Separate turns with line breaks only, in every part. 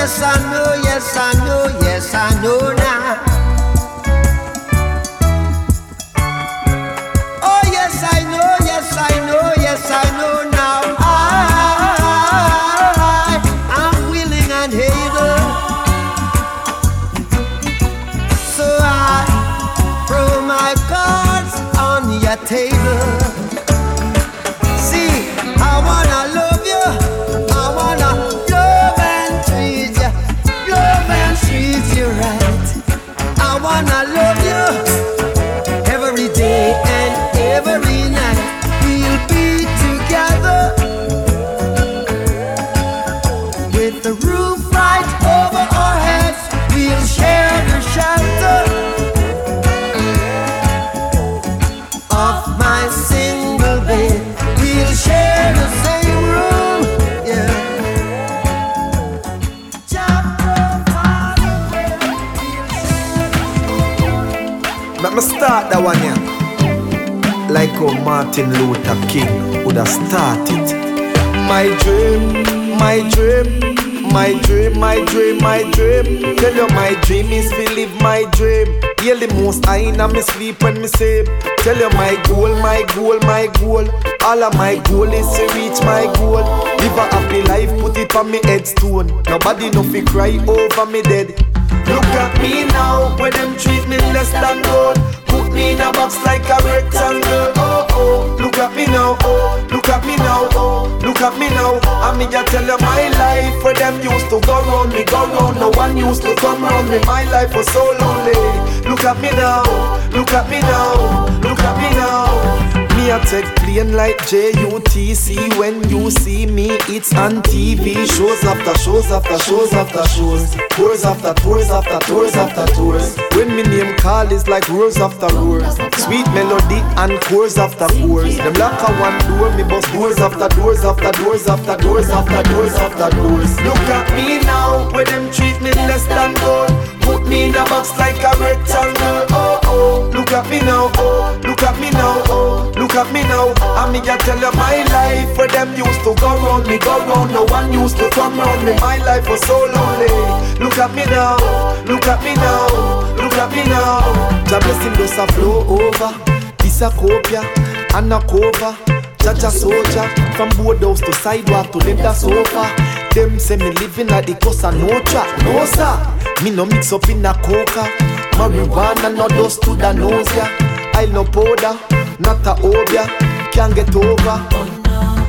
yes, I know, yes, I know, yes, I know now.
Start that one yeah. Like how Martin Luther King would have started. My dream, my dream, my dream, my dream, my dream. Tell you my dream is to live my dream. Hear the most I in me sleep when me sleep. Tell you my goal, my goal, my goal. All of my goal is to reach my goal. Live a happy life, put it on me headstone. Nobody no fi cry over me dead. Look at me now, when them treat me less than gold. Me in a box like a rectangle. Oh oh, look at me now. Oh, look at me now. Oh, look at me now. I me just tell you my life where them used to go round me, go round. No one used to come round me. My life was so lonely. Look at me now. Look at me now. Look at me now. Me a take plane like JUTC When you see me it's on TV Shows after shows after shows after shows. Tours after tours after tours after tours. When me name call is like roars after roars Sweet melody and chorus after chorus Them lock a one door me bust doors after doors after doors after doors after doors after doors. Look at me now where them treat me less than gold. Put me in a box like a rectangle Look at me now oh Look at me now oh Look at me now. I me just tell you my life Where them used to go round me Go round. No one used to come round me. My life was so lonely. Look at me now Look at me now Look at me now. The blessing does a flow over. This a copia and a cover. Jaja soldier, from boardhouse to sidewalk to leather sofa. Them say me living at the coast of no trap, no sir. Me no mix up in a coca. Marijuana no dust to the nose ya. I no powder, not a obia. Can't get over.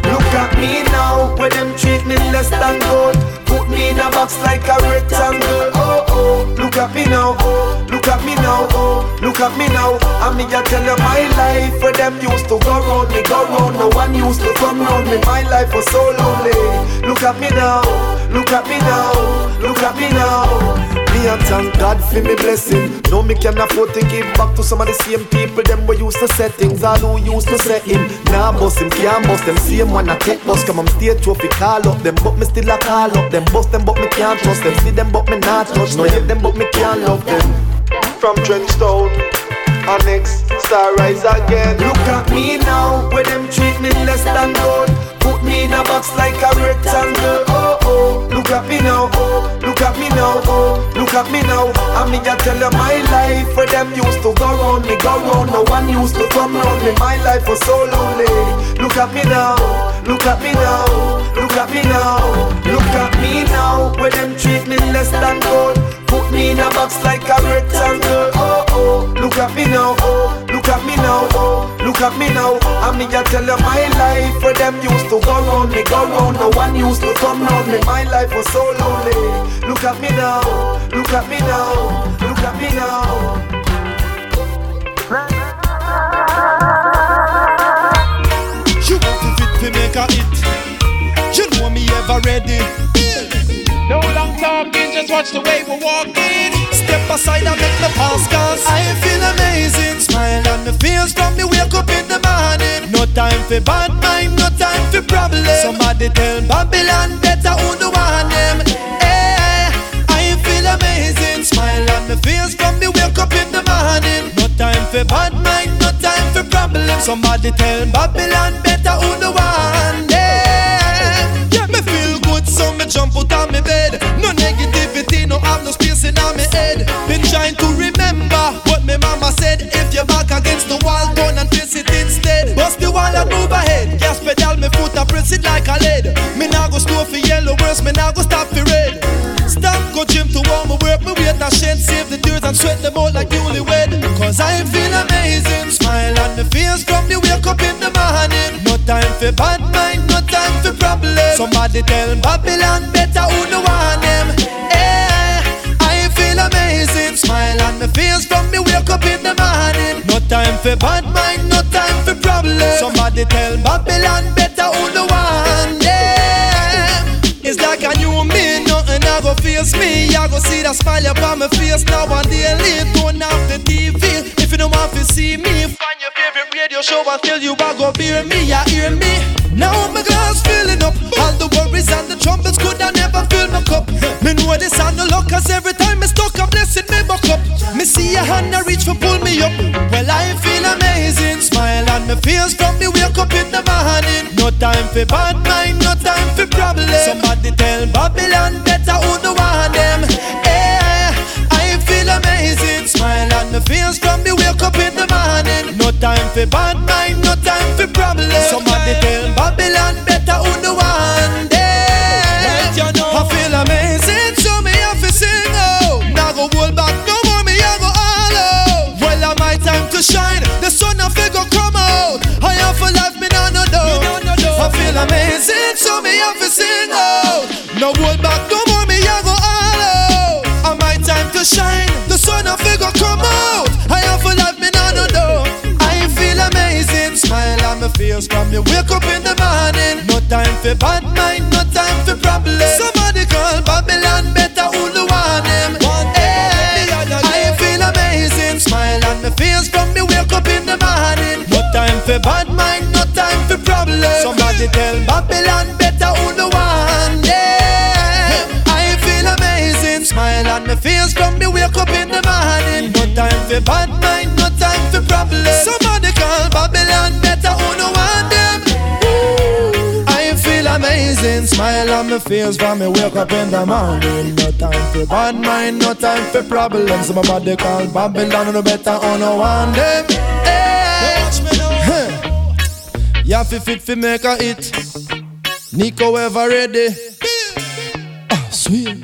Look at me now, where them treat me less than gold. Put me in a box like a rectangle. Oh oh, look at me now. Oh, look at me now. Oh, look at me now. I mean, I tell you my life where them used to go round me, go round. No one used to come round me. My life was so lonely. Look at me now. Look at me now. Look at me now. Me thank God for me blessing. No, me can afford to give back to some of the same people. Them we used to set things. All who used to set him. Now nah, bust him, can't bust them. Same one I take bus. Come on stage trophy call up them, but me still a call up them. Bust them, but me can't trust them. See them, but me not touch. No hate them, but me can't love them. From Trenchtown, Annex, Star Rise again. Look at me now, where them treat me less than gold. Put me in a box like a rectangle. Oh look at me now. Oh, look at me now. Oh, look at me now. I mean, I tell you my life where them used to go round me, go round. No one used to come round me. My life was so lonely. Look at me now. Look at me now. Look at me now. Look at me now. Where them treat me less than gold. Put me in a box like a rectangle. Oh oh, look at me now. Oh, at me now. Oh, look at me now. I mean, I tell you my life where them used to go round me, go round. No one used to come round me. My life was so lonely. Look at me now. Look at me now. Look at me now.
You want to fit to make a hit. You know me ever ready. No long talking, just watch the way we're walking. Step aside and make the pass cause I feel amazing. Smile on my face from me wake up in the morning. No time for bad mind, no time for problem. Somebody tell Babylon better who the one them. Hey, I feel amazing. Smile on my face from me wake up in the morning. No time for bad mind, no time for problem. Somebody tell Babylon better who the one eh. them. So me jump out of me bed. No negativity, no have no space in my head. Been trying to remember what me mama said. If you're back against the wall, turn and face it instead. Bust the wall and move ahead. Gas pedal, me foot I press it like a lead. Me nah go slow for yellow, worse me nah go stop for red. Stop, go gym to warm my work, me wait and shed, save the tears and sweat them out like newlywed. Cause I feel amazing, smile on my face from the wake up in the morning. No time for bad mind, no time for problem. Somebody tell Babylon better who no want them. Eh, I feel amazing, smile on my face from me wake up in the morning. No time for bad mind, no time for problem. Somebody tell Babylon better who no want them. It's like a new me, nothing I go face me. I go see that smile upon my face now and daily. Turn off the TV if you don't want to see me. Radio show and tell you I go beer me, ya hear me. Now my glass filling up. All the worries and the troubles could I never fill my cup. Me know this and no luck, cause every time I stuck a blessing me buck up. Me see a hand I reach for pull me up. Well, I feel amazing. Smile on my face from me wake up in the morning. No time for bad mind, no time for problems. Feel amazing, so me have to sing out. No hold back no more, me I go all out. And my time to shine. The sun of it go come out. I have for life, me no no no. I feel amazing, smile on my face from you wake up in the morning. No time for bad mind, no time for problems. Somebody Somebody tell Babylon better who the want them. I feel amazing, smile on my face from me wake up in the morning. No time for bad mind, no time for problem. Somebody call Babylon better who no want them. I feel amazing, smile on my face from me wake up in the morning. No time for bad mind, no time for problems. Somebody call Babylon better who no want them. Hey. You have to fit fi make a hit. Nico ever ready. Ah, sweet.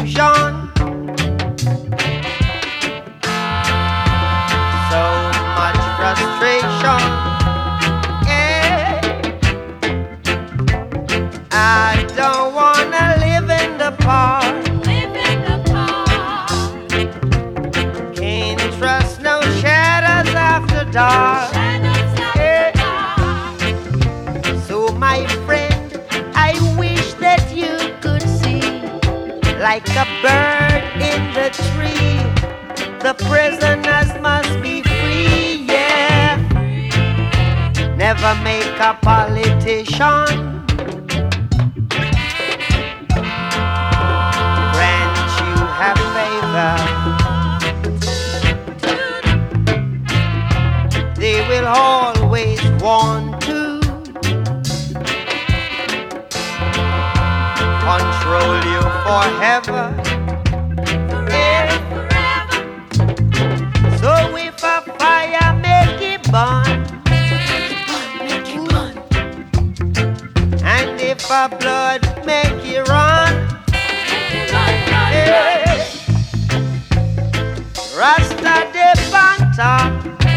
confusion. like a bird in the tree. The prisoners must be free, yeah. Never make a politician. Grant you have favor. They will always want. control you forever. Yeah. So if a fire make burn,
and if a blood make you run. Rasta de Bantam.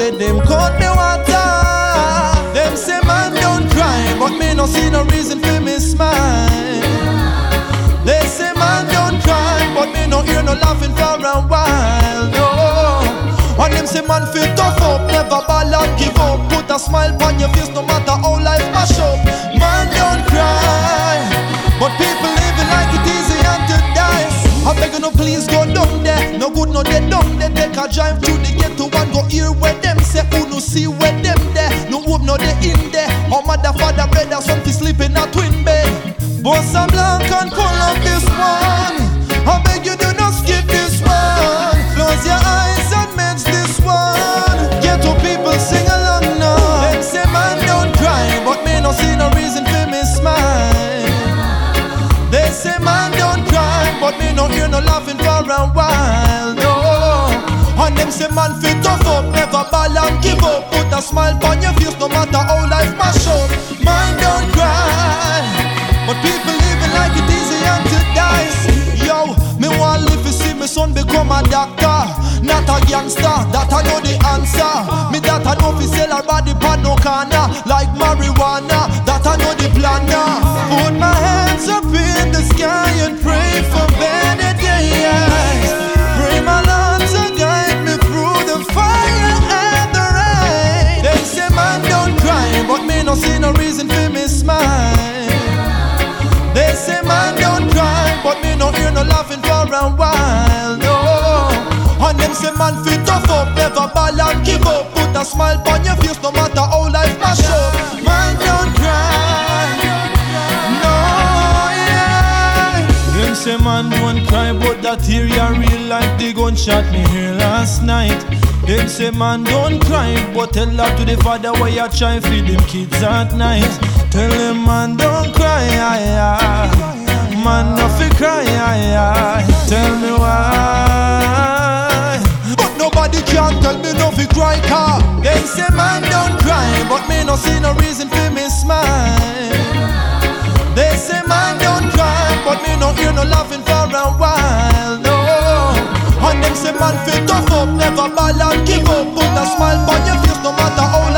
say them cold me water. Them say man don't cry, but me no see no reason for me smile. They say man don't cry, but me no hear no laughing for a while. No. And them say man feel tough up, never ball and give up. Put a smile on your face no matter how life mash up. Man don't cry, but people living like it easy and to die. I beg you no please go down there. No good no dead down there. Take a drive to the hear where them say. Who no see where them there. No hope no they in there. Oh mother, father, brother, son fi sleep in a twin bed. But some blank and pull up this one. I beg you do not skip this one. Close your eyes and match this one. Ghetto people sing along now. Them say man don't cry, but me no see no reason for me smile. They say man don't cry, but me no hear no laughing for a while. No. And them say man fit never ball and give up. Put a smile on your face no matter how life mash up. No laughing for a while. No, and them say man fit tough up, never ball and give up. Put a smile on your face, no matter how life mash up. Man don't cry, no, yeah. Them say man don't cry, but that area real like the gunshot me hear last night. Them say man don't cry, but tell that to the father why you try feed them kids at night. Tell them man don't cry, aye, aye. Man no fi cry. Tell me why. But nobody can tell me no fi cry, car. Them say man don't cry, but me no see no reason for me smile. They say man don't cry, but me no hear no laughing for a while, no. And them say man fit tough up, never ball and give up. Put a smile on your face, no matter how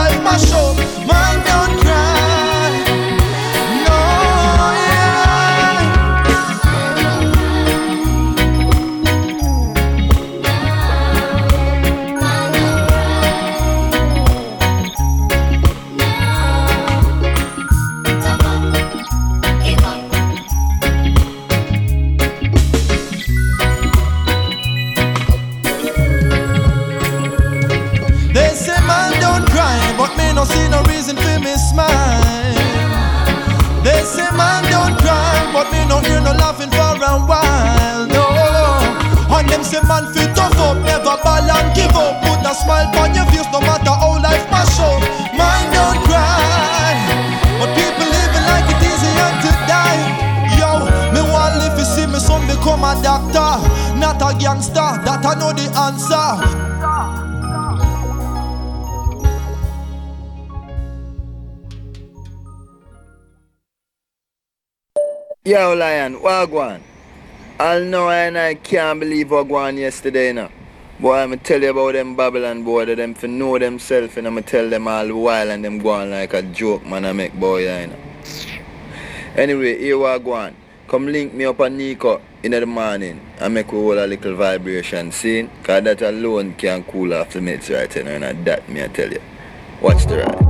the answer.
Yo, Lion, Wagwan. I'll know and I can't believe Wagwan yesterday now. Boy, I'ma tell you about them Babylon boy, that them for know themselves and I'ma tell them all the while and them go on like a joke, man, I make boy, you know. Anyway, here Wagwan. Come link me up on Nico in the morning and make we hold a little vibration scene, cause that alone can cool off the mates right you know, and that me I tell you. Watch the ride.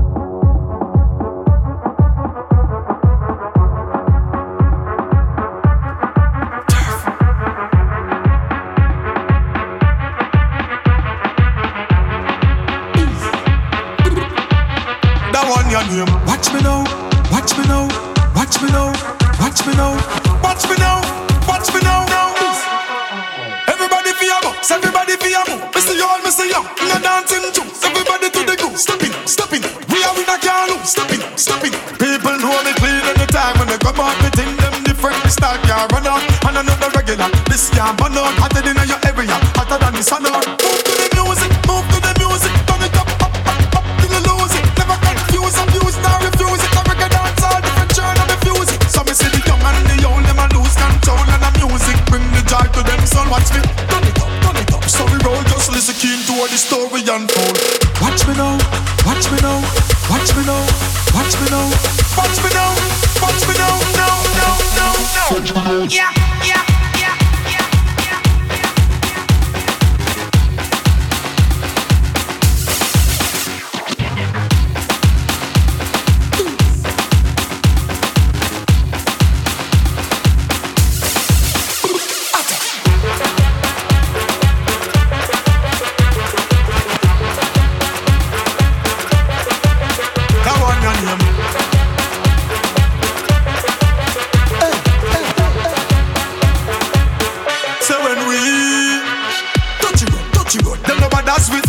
Watch me now, watch me now, watch me now, watch me now, watch me now, dancing too. Everybody to the groove, step in. We are in a car loop, step in, step. People know me clean any time when they come out, me think them different. Start can't run out, and another regular. This can't burn out, hotter than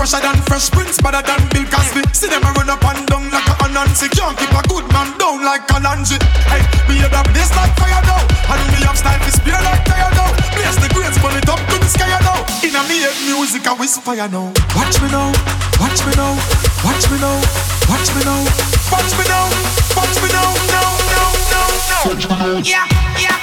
fresher than Fresh Prince, better than Bill Cosby. See them a run up and down like a Anansi. Can't keep a good man down like a Lanji. Hey, me hear that blaze like fire now. And me have style to spear like tire now. Blaze the grades, burn it up to the sky now. Inna me head music, I whisper you now. Watch me now, watch me now, watch me now, watch me now, watch me now, watch me now, now, now, now, now. Yeah, yeah.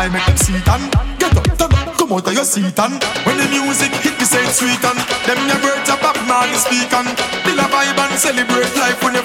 Jive, make them see it and get up, turn up, come out of your seat and when the music hit the same sweet and them your birds a pop man speak and build a vibe and celebrate life when your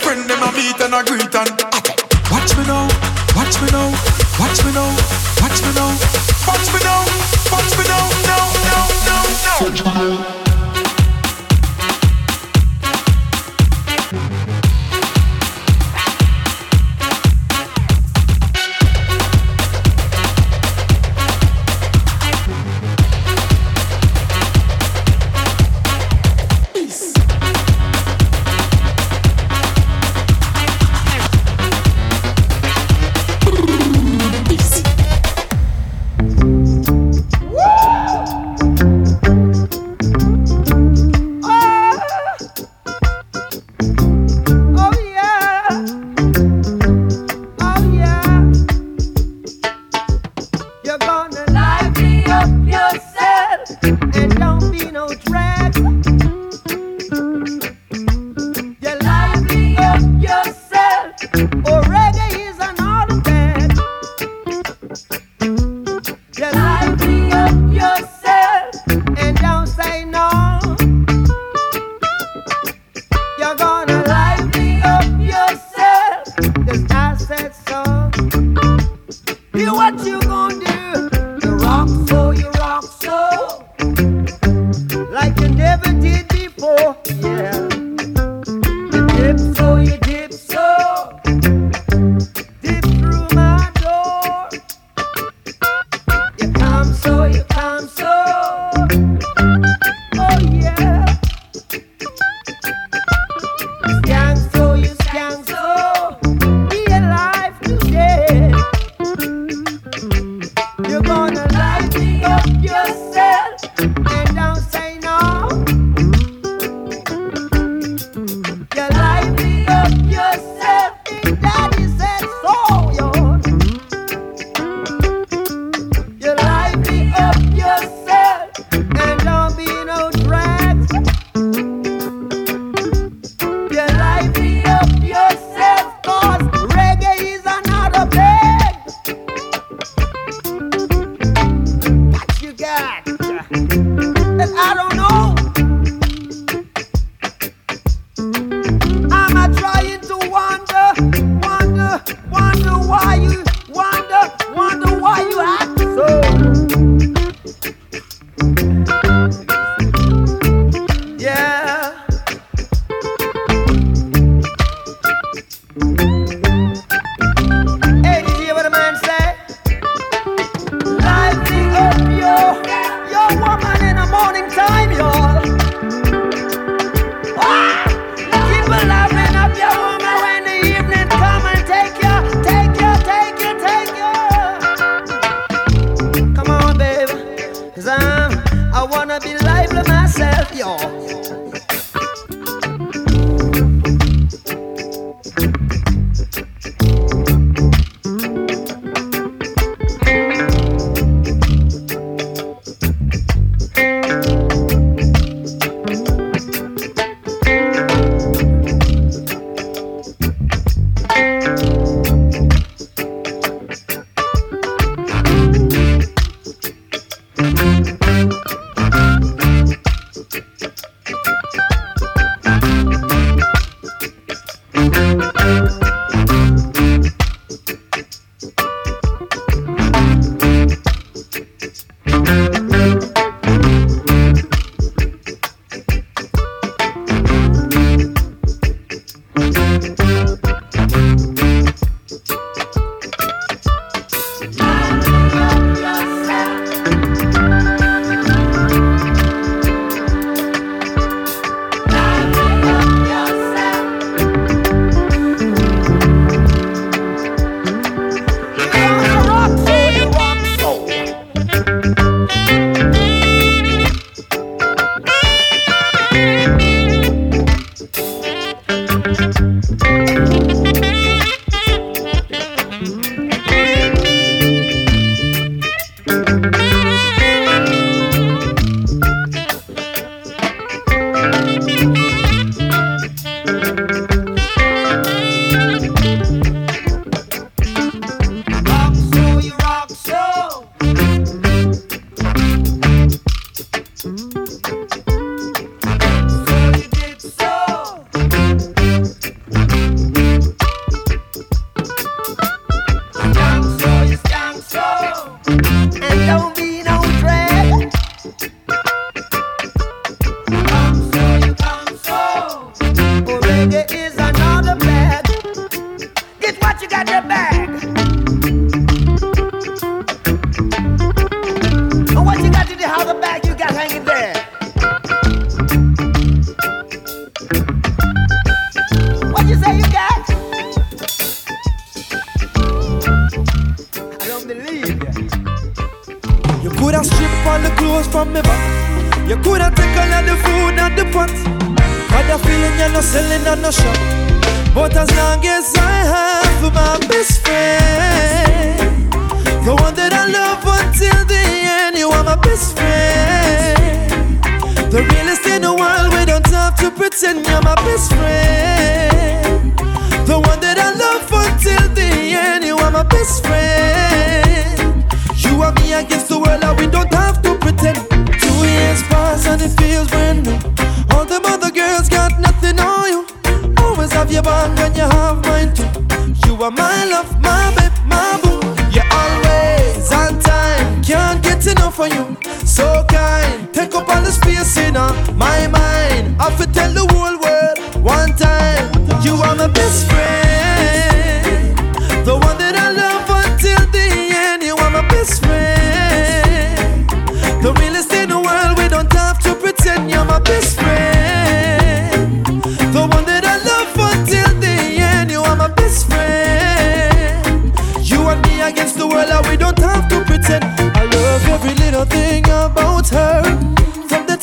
what you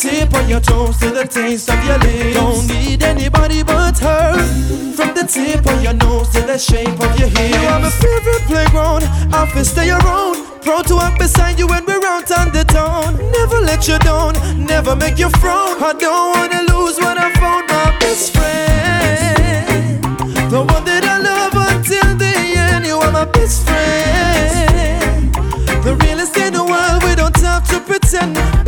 Tip on your toes to the taste of your lips. Don't need anybody but her. From the tip of your nose to the shape of your hips. You have a favorite playground. Office stay around. Proud to walk beside you when we're out on the town. Never let you down. Never make you frown. I don't wanna lose what I found. My best friend, the one that I love until the end. You are my best friend. The realest in the world. We don't have to pretend.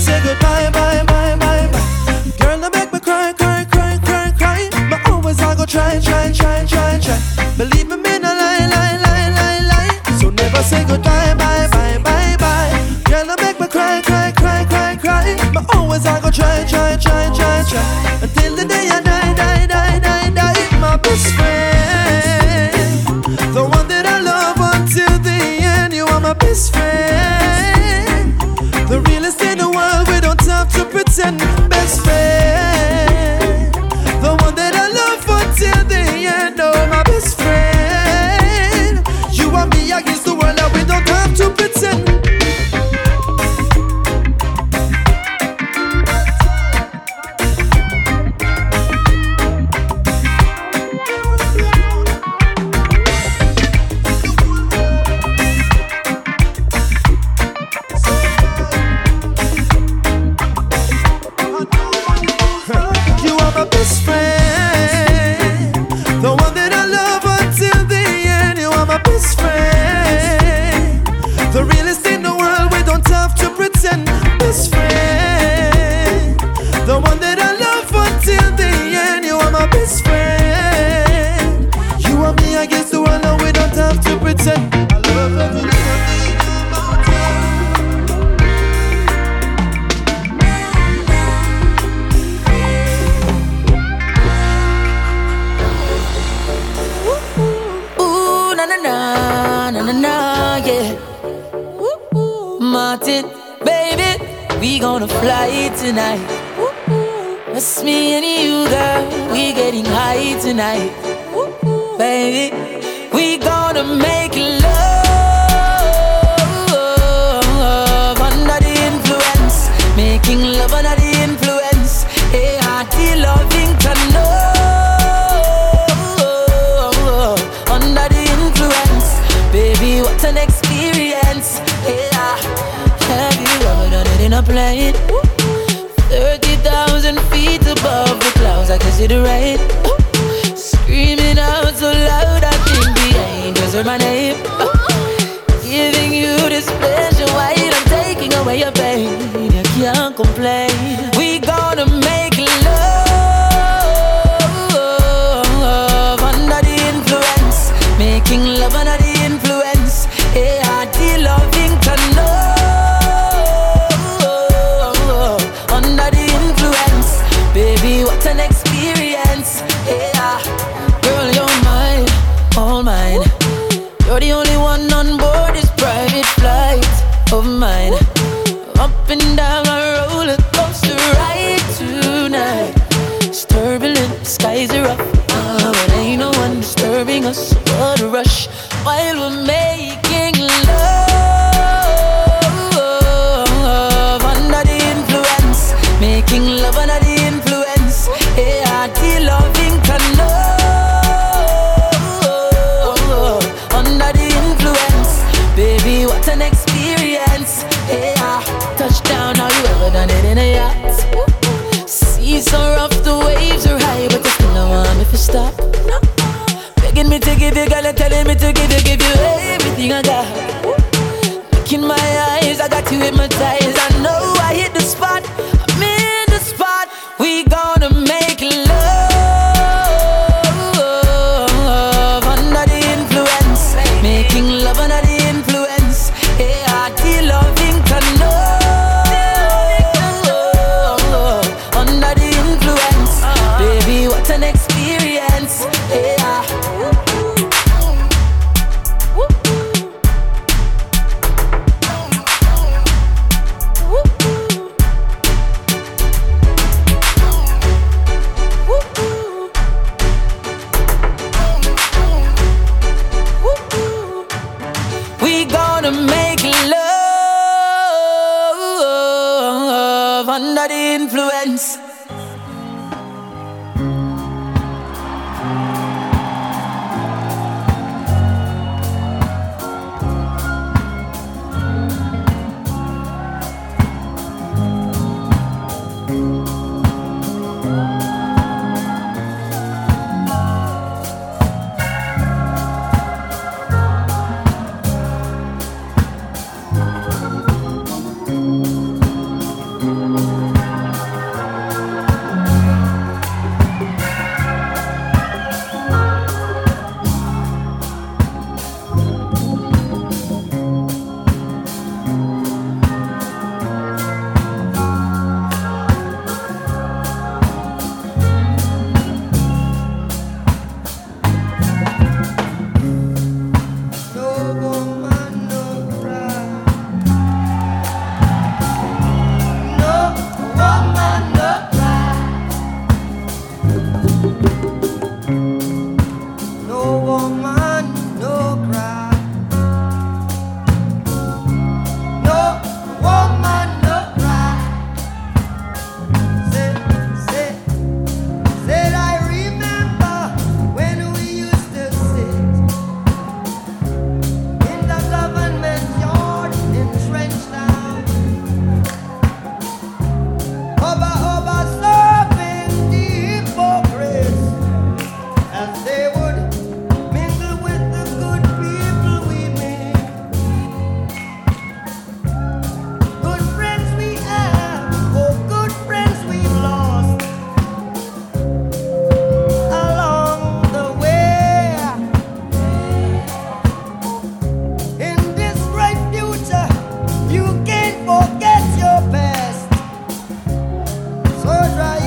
say goodbye, bye, bye. tonight. Ooh, it's me and you, girl. We getting high tonight. Ooh, baby, we gonna make it. above the clouds, I can see the rain. Screaming out so loud, I think the angels heard my name. Ooh. Giving you this pleasure, while I'm taking away your pain? I can't complain. love so dry.